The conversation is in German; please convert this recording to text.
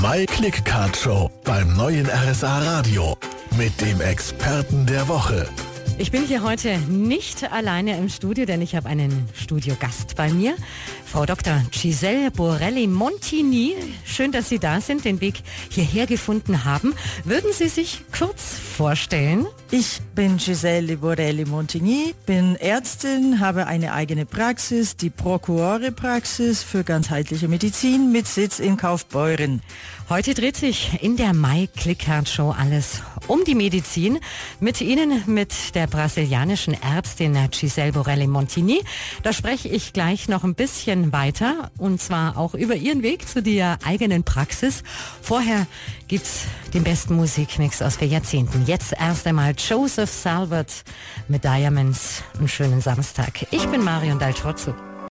My Click Card Show beim neuen RSA Radio mit dem Experten der Woche. Ich bin hier heute nicht alleine im Studio, denn ich habe einen Studiogast bei mir. Frau Dr. Giselle Borelli Montini. Schön, dass Sie da sind, den Weg hierher gefunden haben. Würden Sie sich kurz vorstellen? Ich bin Giselle Borelli Montigny, bin Ärztin, habe eine eigene Praxis, die Procurore Praxis für ganzheitliche Medizin mit Sitz in Kaufbeuren. Heute dreht sich in der Mai Clickard Show alles um die Medizin. Mit Ihnen, mit der brasilianischen Ärztin Giselle Borelli Montini. Da spreche ich gleich noch ein bisschen weiter und zwar auch über Ihren Weg zu der eigenen Praxis. Vorher gibt's den besten Musikmix aus vier Jahrzehnten. Jetzt erst einmal Joseph Salvat mit Diamonds. Einen schönen Samstag. Ich bin Marion Daltrozzo.